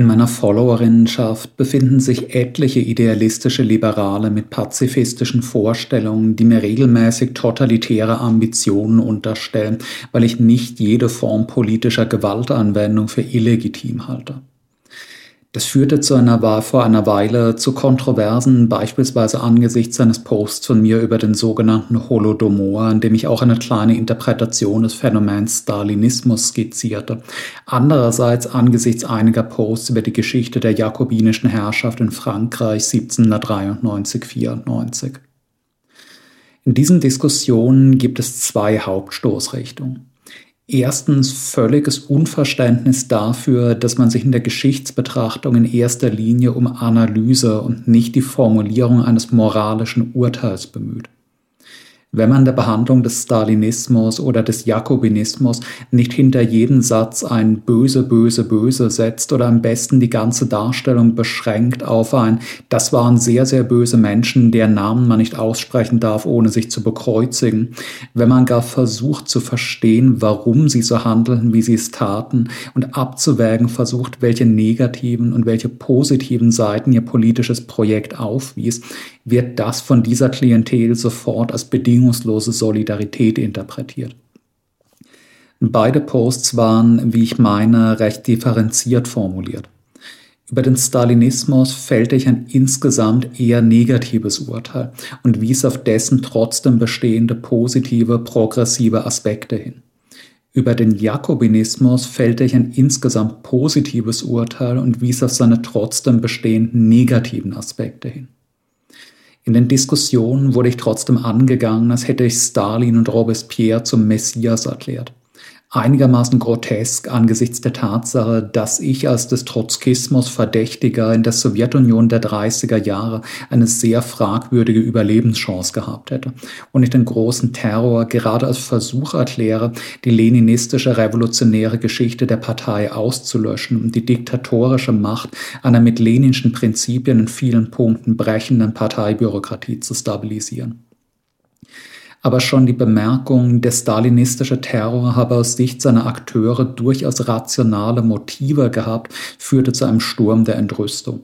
In meiner Followerinnenschaft befinden sich etliche idealistische Liberale mit pazifistischen Vorstellungen, die mir regelmäßig totalitäre Ambitionen unterstellen, weil ich nicht jede Form politischer Gewaltanwendung für illegitim halte. Das führte zu einer Wahl vor einer Weile zu Kontroversen, beispielsweise angesichts eines Posts von mir über den sogenannten Holodomor, in dem ich auch eine kleine Interpretation des Phänomens Stalinismus skizzierte. Andererseits angesichts einiger Posts über die Geschichte der jakobinischen Herrschaft in Frankreich 1793-94. In diesen Diskussionen gibt es zwei Hauptstoßrichtungen. Erstens völliges Unverständnis dafür, dass man sich in der Geschichtsbetrachtung in erster Linie um Analyse und nicht die Formulierung eines moralischen Urteils bemüht wenn man der Behandlung des Stalinismus oder des Jakobinismus nicht hinter jeden Satz ein böse, böse, böse setzt oder am besten die ganze Darstellung beschränkt auf ein, das waren sehr, sehr böse Menschen, deren Namen man nicht aussprechen darf, ohne sich zu bekreuzigen, wenn man gar versucht zu verstehen, warum sie so handelten, wie sie es taten und abzuwägen versucht, welche negativen und welche positiven Seiten ihr politisches Projekt aufwies, wird das von dieser Klientel sofort als bedingungslose Solidarität interpretiert. Beide Posts waren, wie ich meine, recht differenziert formuliert. Über den Stalinismus fällte ich ein insgesamt eher negatives Urteil und wies auf dessen trotzdem bestehende positive, progressive Aspekte hin. Über den Jakobinismus fällte ich ein insgesamt positives Urteil und wies auf seine trotzdem bestehenden negativen Aspekte hin. In den Diskussionen wurde ich trotzdem angegangen, als hätte ich Stalin und Robespierre zum Messias erklärt. Einigermaßen grotesk angesichts der Tatsache, dass ich als des Trotzkismus Verdächtiger in der Sowjetunion der 30er Jahre eine sehr fragwürdige Überlebenschance gehabt hätte und ich den großen Terror gerade als Versuch erkläre, die leninistische revolutionäre Geschichte der Partei auszulöschen und die diktatorische Macht einer mit leninschen Prinzipien in vielen Punkten brechenden Parteibürokratie zu stabilisieren aber schon die Bemerkung, der stalinistische Terror habe aus Sicht seiner Akteure durchaus rationale Motive gehabt, führte zu einem Sturm der Entrüstung.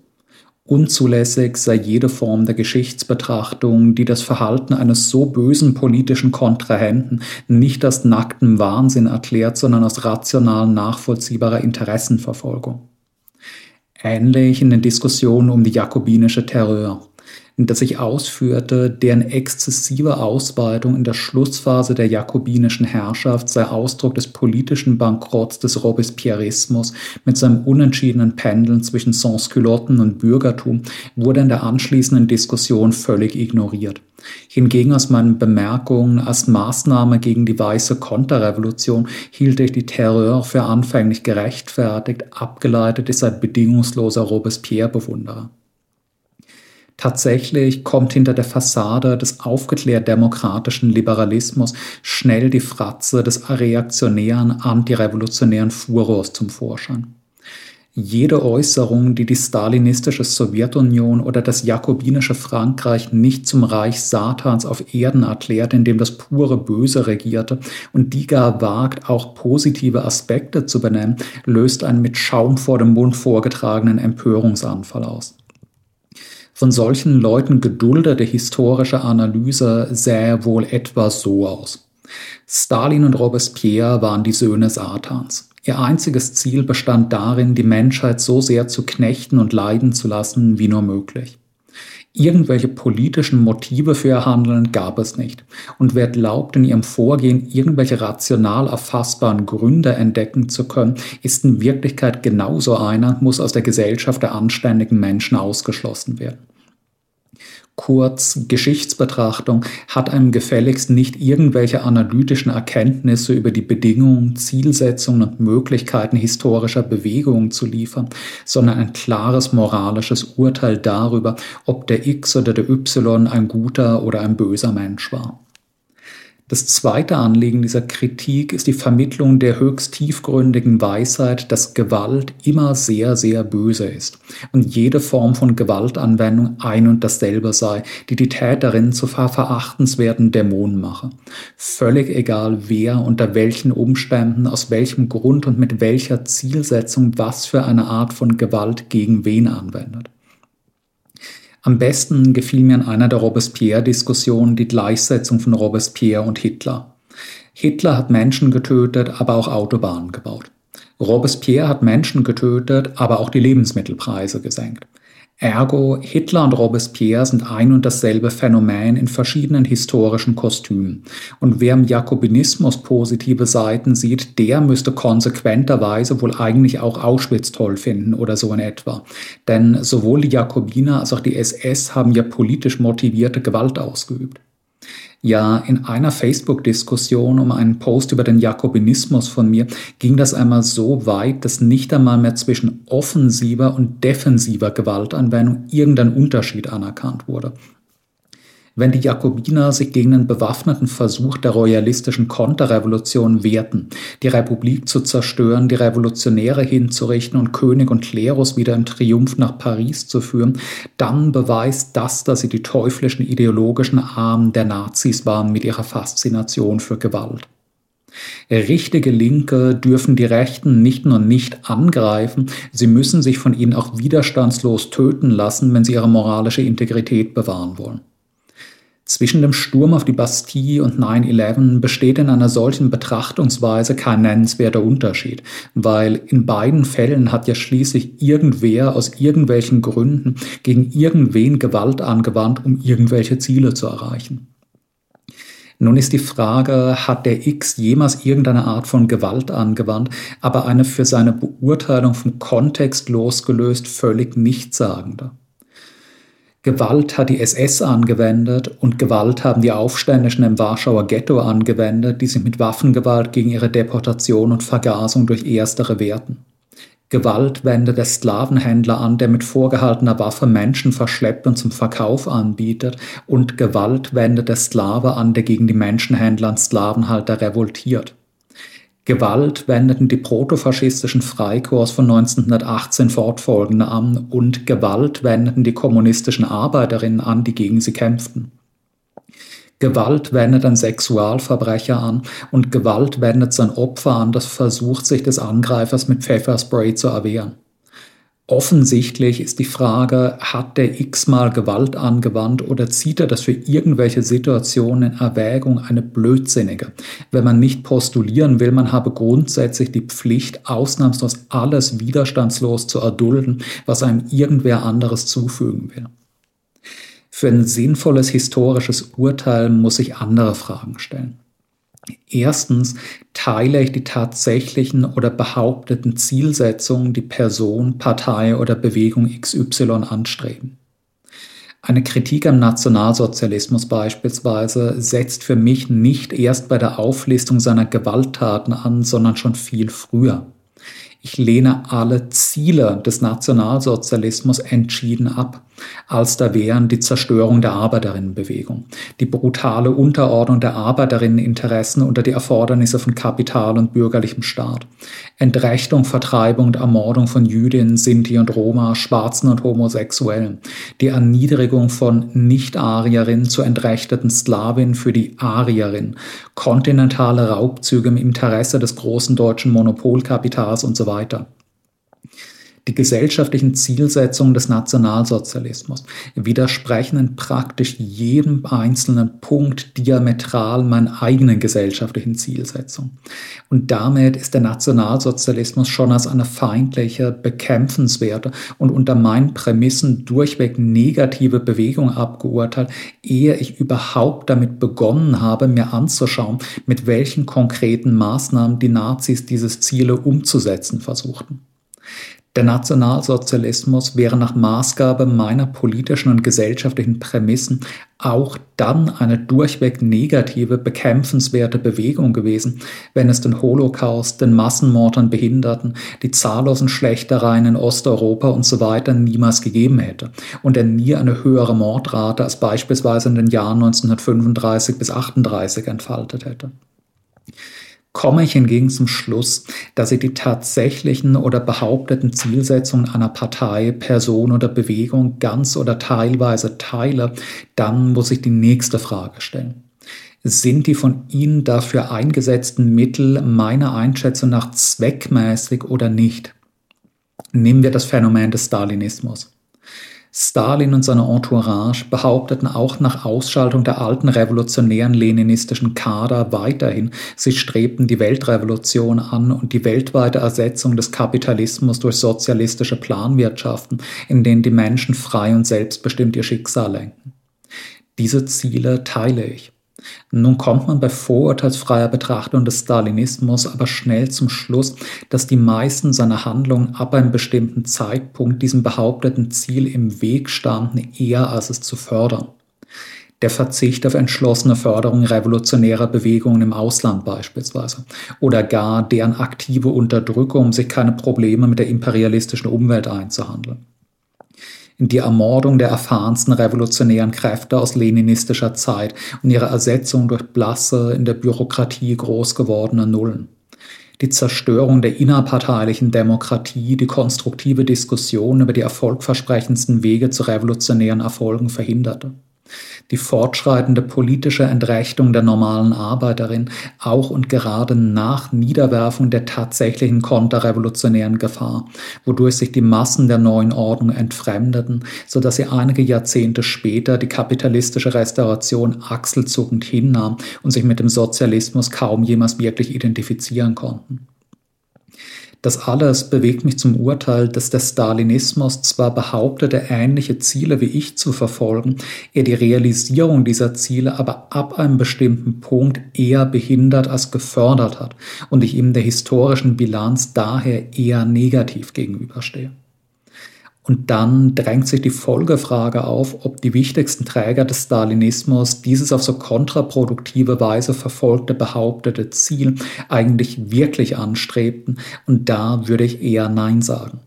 Unzulässig sei jede Form der Geschichtsbetrachtung, die das Verhalten eines so bösen politischen Kontrahenten nicht als nackten Wahnsinn erklärt, sondern aus rational nachvollziehbarer Interessenverfolgung. Ähnlich in den Diskussionen um die jakobinische Terror das ich ausführte, deren exzessive Ausweitung in der Schlussphase der jakobinischen Herrschaft sei Ausdruck des politischen Bankrotts des Robespierrismus mit seinem unentschiedenen Pendeln zwischen Sansculotten und Bürgertum, wurde in der anschließenden Diskussion völlig ignoriert. Hingegen aus meinen Bemerkungen als Maßnahme gegen die weiße Konterrevolution hielt ich die Terror für anfänglich gerechtfertigt, abgeleitet ist ein bedingungsloser Robespierre-Bewunderer. Tatsächlich kommt hinter der Fassade des aufgeklärt demokratischen Liberalismus schnell die Fratze des reaktionären, antirevolutionären Furors zum Vorschein. Jede Äußerung, die die stalinistische Sowjetunion oder das jakobinische Frankreich nicht zum Reich Satans auf Erden erklärt, in dem das pure Böse regierte und die gar wagt, auch positive Aspekte zu benennen, löst einen mit Schaum vor dem Mund vorgetragenen Empörungsanfall aus. Von solchen Leuten geduldete historische Analyse sähe wohl etwa so aus. Stalin und Robespierre waren die Söhne Satans. Ihr einziges Ziel bestand darin, die Menschheit so sehr zu knechten und leiden zu lassen wie nur möglich. Irgendwelche politischen Motive für ihr Handeln gab es nicht. Und wer glaubt, in ihrem Vorgehen irgendwelche rational erfassbaren Gründe entdecken zu können, ist in Wirklichkeit genauso einer, muss aus der Gesellschaft der anständigen Menschen ausgeschlossen werden. Kurz, Geschichtsbetrachtung hat einem gefälligst nicht irgendwelche analytischen Erkenntnisse über die Bedingungen, Zielsetzungen und Möglichkeiten historischer Bewegungen zu liefern, sondern ein klares moralisches Urteil darüber, ob der X oder der Y ein guter oder ein böser Mensch war. Das zweite Anliegen dieser Kritik ist die Vermittlung der höchst tiefgründigen Weisheit, dass Gewalt immer sehr, sehr böse ist und jede Form von Gewaltanwendung ein und dasselbe sei, die die Täterin zu verachtenswerten Dämonen mache. Völlig egal, wer unter welchen Umständen, aus welchem Grund und mit welcher Zielsetzung was für eine Art von Gewalt gegen wen anwendet. Am besten gefiel mir in einer der Robespierre-Diskussionen die Gleichsetzung von Robespierre und Hitler. Hitler hat Menschen getötet, aber auch Autobahnen gebaut. Robespierre hat Menschen getötet, aber auch die Lebensmittelpreise gesenkt. Ergo, Hitler und Robespierre sind ein und dasselbe Phänomen in verschiedenen historischen Kostümen. Und wer im Jakobinismus positive Seiten sieht, der müsste konsequenterweise wohl eigentlich auch Auschwitz toll finden oder so in etwa. Denn sowohl die Jakobiner als auch die SS haben ja politisch motivierte Gewalt ausgeübt. Ja, in einer Facebook-Diskussion um einen Post über den Jakobinismus von mir ging das einmal so weit, dass nicht einmal mehr zwischen offensiver und defensiver Gewaltanwendung irgendein Unterschied anerkannt wurde. Wenn die Jakobiner sich gegen den bewaffneten Versuch der royalistischen Konterrevolution wehrten, die Republik zu zerstören, die Revolutionäre hinzurichten und König und Klerus wieder im Triumph nach Paris zu führen, dann beweist das, dass sie die teuflischen ideologischen Armen der Nazis waren mit ihrer Faszination für Gewalt. Richtige Linke dürfen die Rechten nicht nur nicht angreifen, sie müssen sich von ihnen auch widerstandslos töten lassen, wenn sie ihre moralische Integrität bewahren wollen. Zwischen dem Sturm auf die Bastille und 9-11 besteht in einer solchen Betrachtungsweise kein nennenswerter Unterschied, weil in beiden Fällen hat ja schließlich irgendwer aus irgendwelchen Gründen gegen irgendwen Gewalt angewandt, um irgendwelche Ziele zu erreichen. Nun ist die Frage, hat der X jemals irgendeine Art von Gewalt angewandt, aber eine für seine Beurteilung vom Kontext losgelöst völlig nichtssagende? Gewalt hat die SS angewendet und Gewalt haben die Aufständischen im Warschauer Ghetto angewendet, die sich mit Waffengewalt gegen ihre Deportation und Vergasung durch Erstere wehrten. Gewalt wendet der Sklavenhändler an, der mit vorgehaltener Waffe Menschen verschleppt und zum Verkauf anbietet, und Gewalt wendet der Sklave an, der gegen die Menschenhändler und Sklavenhalter revoltiert. Gewalt wendeten die protofaschistischen Freikorps von 1918 fortfolgende an und Gewalt wendeten die kommunistischen Arbeiterinnen an, die gegen sie kämpften. Gewalt wendet ein Sexualverbrecher an und Gewalt wendet sein Opfer an, das versucht, sich des Angreifers mit Pfefferspray zu erwehren. Offensichtlich ist die Frage, hat der x-mal Gewalt angewandt oder zieht er das für irgendwelche Situationen in Erwägung eine blödsinnige, wenn man nicht postulieren will, man habe grundsätzlich die Pflicht, ausnahmslos alles widerstandslos zu erdulden, was einem irgendwer anderes zufügen will. Für ein sinnvolles historisches Urteil muss ich andere Fragen stellen. Erstens teile ich die tatsächlichen oder behaupteten Zielsetzungen, die Person, Partei oder Bewegung XY anstreben. Eine Kritik am Nationalsozialismus beispielsweise setzt für mich nicht erst bei der Auflistung seiner Gewalttaten an, sondern schon viel früher. Ich lehne alle Ziele des Nationalsozialismus entschieden ab, als da wären die Zerstörung der Arbeiterinnenbewegung, die brutale Unterordnung der Arbeiterinneninteressen unter die Erfordernisse von Kapital und bürgerlichem Staat, Entrechtung, Vertreibung und Ermordung von Jüdinnen, Sinti und Roma, Schwarzen und Homosexuellen, die Erniedrigung von Nicht-Arierinnen zu entrechteten Sklavinnen für die Arierin, kontinentale Raubzüge im Interesse des großen deutschen Monopolkapitals und so weiter die gesellschaftlichen Zielsetzungen des Nationalsozialismus widersprechen in praktisch jedem einzelnen Punkt diametral meinen eigenen gesellschaftlichen Zielsetzungen. Und damit ist der Nationalsozialismus schon als eine feindliche, bekämpfenswerte und unter meinen Prämissen durchweg negative Bewegung abgeurteilt, ehe ich überhaupt damit begonnen habe, mir anzuschauen, mit welchen konkreten Maßnahmen die Nazis dieses Ziele umzusetzen versuchten. Der Nationalsozialismus wäre nach Maßgabe meiner politischen und gesellschaftlichen Prämissen auch dann eine durchweg negative, bekämpfenswerte Bewegung gewesen, wenn es den Holocaust, den Massenmord an Behinderten, die zahllosen Schlechtereien in Osteuropa und so weiter niemals gegeben hätte und er nie eine höhere Mordrate als beispielsweise in den Jahren 1935 bis 38 entfaltet hätte komme ich hingegen zum Schluss, dass ich die tatsächlichen oder behaupteten Zielsetzungen einer Partei, Person oder Bewegung ganz oder teilweise teile, dann muss ich die nächste Frage stellen. Sind die von Ihnen dafür eingesetzten Mittel meiner Einschätzung nach zweckmäßig oder nicht? Nehmen wir das Phänomen des Stalinismus. Stalin und seine Entourage behaupteten auch nach Ausschaltung der alten revolutionären leninistischen Kader weiterhin, sie strebten die Weltrevolution an und die weltweite Ersetzung des Kapitalismus durch sozialistische Planwirtschaften, in denen die Menschen frei und selbstbestimmt ihr Schicksal lenken. Diese Ziele teile ich. Nun kommt man bei vorurteilsfreier Betrachtung des Stalinismus aber schnell zum Schluss, dass die meisten seiner Handlungen ab einem bestimmten Zeitpunkt diesem behaupteten Ziel im Weg standen, eher als es zu fördern. Der Verzicht auf entschlossene Förderung revolutionärer Bewegungen im Ausland beispielsweise oder gar deren aktive Unterdrückung, um sich keine Probleme mit der imperialistischen Umwelt einzuhandeln die Ermordung der erfahrensten revolutionären Kräfte aus leninistischer Zeit und ihre Ersetzung durch blasse, in der Bürokratie groß gewordene Nullen. Die Zerstörung der innerparteilichen Demokratie, die konstruktive Diskussion über die erfolgversprechendsten Wege zu revolutionären Erfolgen verhinderte die fortschreitende politische Entrechtung der normalen Arbeiterin auch und gerade nach Niederwerfung der tatsächlichen konterrevolutionären Gefahr, wodurch sich die Massen der neuen Ordnung entfremdeten, so dass sie einige Jahrzehnte später die kapitalistische Restauration achselzuckend hinnahm und sich mit dem Sozialismus kaum jemals wirklich identifizieren konnten. Das alles bewegt mich zum Urteil, dass der Stalinismus zwar behauptete, ähnliche Ziele wie ich zu verfolgen, er die Realisierung dieser Ziele aber ab einem bestimmten Punkt eher behindert als gefördert hat und ich ihm der historischen Bilanz daher eher negativ gegenüberstehe. Und dann drängt sich die Folgefrage auf, ob die wichtigsten Träger des Stalinismus dieses auf so kontraproduktive Weise verfolgte behauptete Ziel eigentlich wirklich anstrebten. Und da würde ich eher Nein sagen.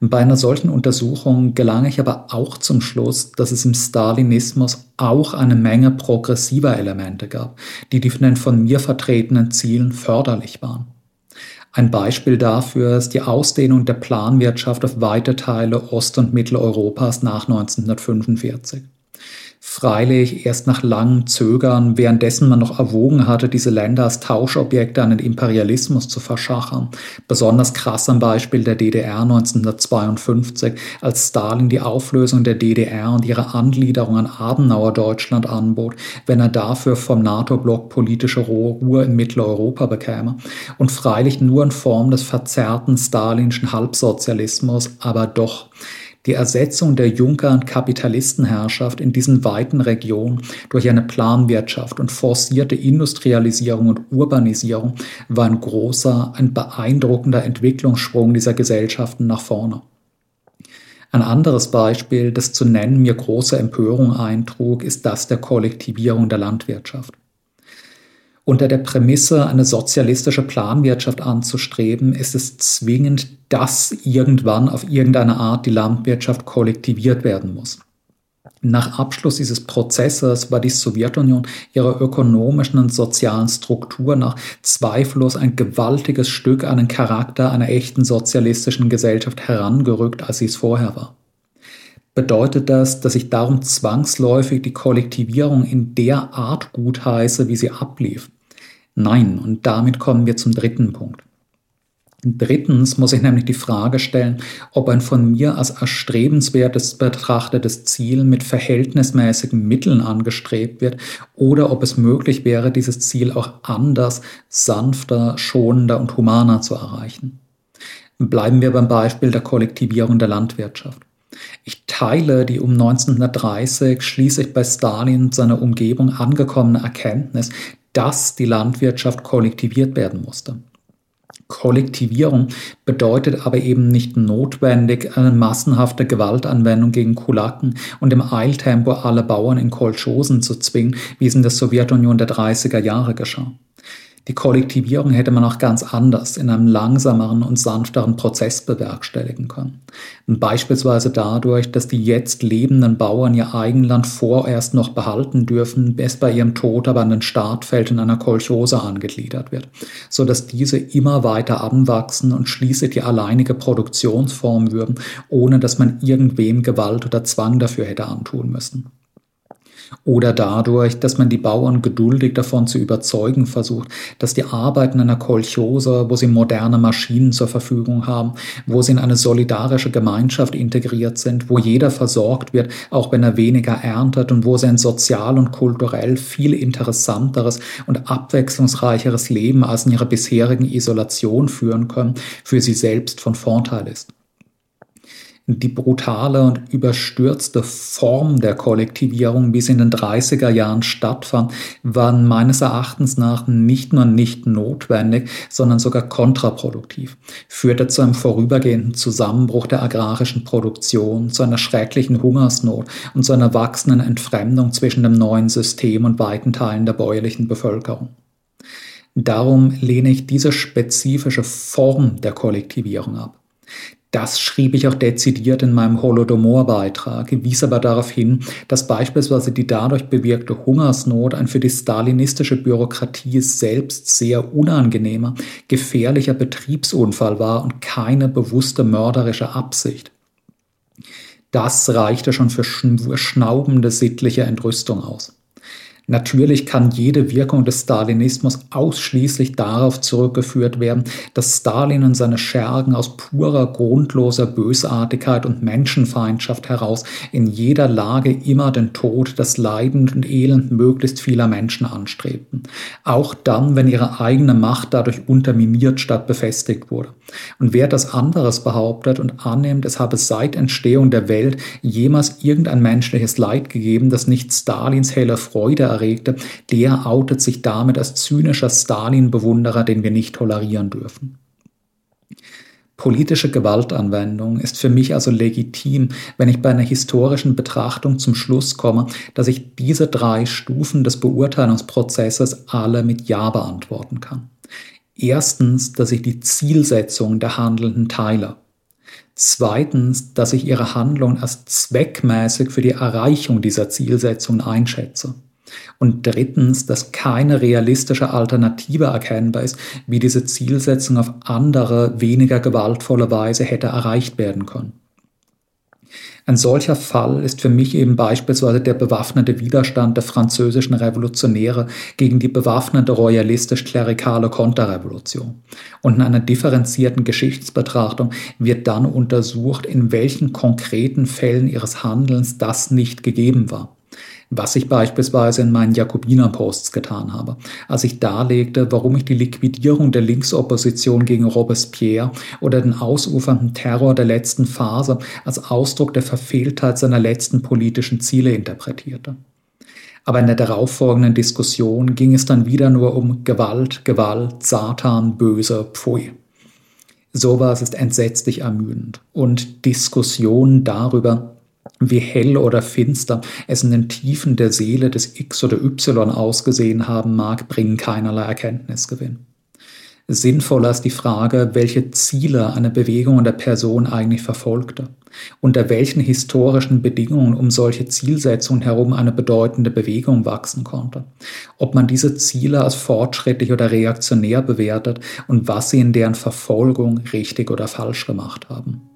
Bei einer solchen Untersuchung gelange ich aber auch zum Schluss, dass es im Stalinismus auch eine Menge progressiver Elemente gab, die den von mir vertretenen Zielen förderlich waren. Ein Beispiel dafür ist die Ausdehnung der Planwirtschaft auf weite Teile Ost- und Mitteleuropas nach 1945. Freilich erst nach langem Zögern, währenddessen man noch erwogen hatte, diese Länder als Tauschobjekte an den Imperialismus zu verschachern. Besonders krass am Beispiel der DDR 1952, als Stalin die Auflösung der DDR und ihre Angliederung an Adenauer Deutschland anbot, wenn er dafür vom NATO-Block politische Ruhe in Mitteleuropa bekäme. Und freilich nur in Form des verzerrten stalinschen Halbsozialismus, aber doch. Die Ersetzung der Junker- und Kapitalistenherrschaft in diesen weiten Regionen durch eine Planwirtschaft und forcierte Industrialisierung und Urbanisierung war ein großer, ein beeindruckender Entwicklungssprung dieser Gesellschaften nach vorne. Ein anderes Beispiel, das zu nennen mir große Empörung eintrug, ist das der Kollektivierung der Landwirtschaft unter der Prämisse, eine sozialistische Planwirtschaft anzustreben, ist es zwingend, dass irgendwann auf irgendeine Art die Landwirtschaft kollektiviert werden muss. Nach Abschluss dieses Prozesses war die Sowjetunion ihrer ökonomischen und sozialen Struktur nach zweifellos ein gewaltiges Stück an den Charakter einer echten sozialistischen Gesellschaft herangerückt, als sie es vorher war. Bedeutet das, dass ich darum zwangsläufig die Kollektivierung in der Art gutheiße, wie sie ablief? Nein, und damit kommen wir zum dritten Punkt. Drittens muss ich nämlich die Frage stellen, ob ein von mir als erstrebenswertes betrachtetes Ziel mit verhältnismäßigen Mitteln angestrebt wird oder ob es möglich wäre, dieses Ziel auch anders, sanfter, schonender und humaner zu erreichen. Bleiben wir beim Beispiel der Kollektivierung der Landwirtschaft. Ich teile die um 1930 schließlich bei Stalin und seiner Umgebung angekommene Erkenntnis, dass die Landwirtschaft kollektiviert werden musste. Kollektivierung bedeutet aber eben nicht notwendig eine massenhafte Gewaltanwendung gegen Kulaken und im Eiltempo alle Bauern in Kolchosen zu zwingen, wie es in der Sowjetunion der 30er Jahre geschah. Die Kollektivierung hätte man auch ganz anders in einem langsameren und sanfteren Prozess bewerkstelligen können. Beispielsweise dadurch, dass die jetzt lebenden Bauern ihr Eigenland vorerst noch behalten dürfen, bis bei ihrem Tod aber an den Startfeld in einer Kolchose angegliedert wird, so dass diese immer weiter anwachsen und schließlich die alleinige Produktionsform würden, ohne dass man irgendwem Gewalt oder Zwang dafür hätte antun müssen oder dadurch, dass man die Bauern geduldig davon zu überzeugen versucht, dass die Arbeiten einer Kolchose, wo sie moderne Maschinen zur Verfügung haben, wo sie in eine solidarische Gemeinschaft integriert sind, wo jeder versorgt wird, auch wenn er weniger erntet und wo sie ein sozial und kulturell viel interessanteres und abwechslungsreicheres Leben als in ihrer bisherigen Isolation führen können, für sie selbst von Vorteil ist die brutale und überstürzte Form der Kollektivierung, wie sie in den 30er Jahren stattfand, waren meines Erachtens nach nicht nur nicht notwendig, sondern sogar kontraproduktiv, führte zu einem vorübergehenden Zusammenbruch der agrarischen Produktion, zu einer schrecklichen Hungersnot und zu einer wachsenden Entfremdung zwischen dem neuen System und weiten Teilen der bäuerlichen Bevölkerung. Darum lehne ich diese spezifische Form der Kollektivierung ab. Das schrieb ich auch dezidiert in meinem Holodomor-Beitrag, wies aber darauf hin, dass beispielsweise die dadurch bewirkte Hungersnot ein für die stalinistische Bürokratie selbst sehr unangenehmer, gefährlicher Betriebsunfall war und keine bewusste mörderische Absicht. Das reichte schon für schnaubende sittliche Entrüstung aus. Natürlich kann jede Wirkung des Stalinismus ausschließlich darauf zurückgeführt werden, dass Stalin und seine Schergen aus purer, grundloser Bösartigkeit und Menschenfeindschaft heraus in jeder Lage immer den Tod, das Leiden und Elend möglichst vieler Menschen anstrebten. Auch dann, wenn ihre eigene Macht dadurch unterminiert statt befestigt wurde. Und wer das anderes behauptet und annimmt, es habe seit Entstehung der Welt jemals irgendein menschliches Leid gegeben, das nicht Stalins helle Freude erregte, der outet sich damit als zynischer Stalin-Bewunderer, den wir nicht tolerieren dürfen. Politische Gewaltanwendung ist für mich also legitim, wenn ich bei einer historischen Betrachtung zum Schluss komme, dass ich diese drei Stufen des Beurteilungsprozesses alle mit Ja beantworten kann. Erstens, dass ich die Zielsetzung der Handelnden teile. Zweitens, dass ich ihre Handlung als zweckmäßig für die Erreichung dieser Zielsetzung einschätze. Und drittens, dass keine realistische Alternative erkennbar ist, wie diese Zielsetzung auf andere, weniger gewaltvolle Weise hätte erreicht werden können. Ein solcher Fall ist für mich eben beispielsweise der bewaffnete Widerstand der französischen Revolutionäre gegen die bewaffnete royalistisch-klerikale Konterrevolution. Und in einer differenzierten Geschichtsbetrachtung wird dann untersucht, in welchen konkreten Fällen ihres Handelns das nicht gegeben war was ich beispielsweise in meinen Jakobiner-Posts getan habe, als ich darlegte, warum ich die Liquidierung der Linksopposition gegen Robespierre oder den ausufernden Terror der letzten Phase als Ausdruck der Verfehltheit seiner letzten politischen Ziele interpretierte. Aber in der darauffolgenden Diskussion ging es dann wieder nur um Gewalt, Gewalt, Satan, Böse, Pfui. Sowas ist entsetzlich ermüdend. Und Diskussionen darüber, wie hell oder finster es in den Tiefen der Seele des X oder Y ausgesehen haben mag, bringen keinerlei Erkenntnisgewinn. Sinnvoller ist die Frage, welche Ziele eine Bewegung oder Person eigentlich verfolgte, unter welchen historischen Bedingungen um solche Zielsetzungen herum eine bedeutende Bewegung wachsen konnte, ob man diese Ziele als fortschrittlich oder reaktionär bewertet und was sie in deren Verfolgung richtig oder falsch gemacht haben.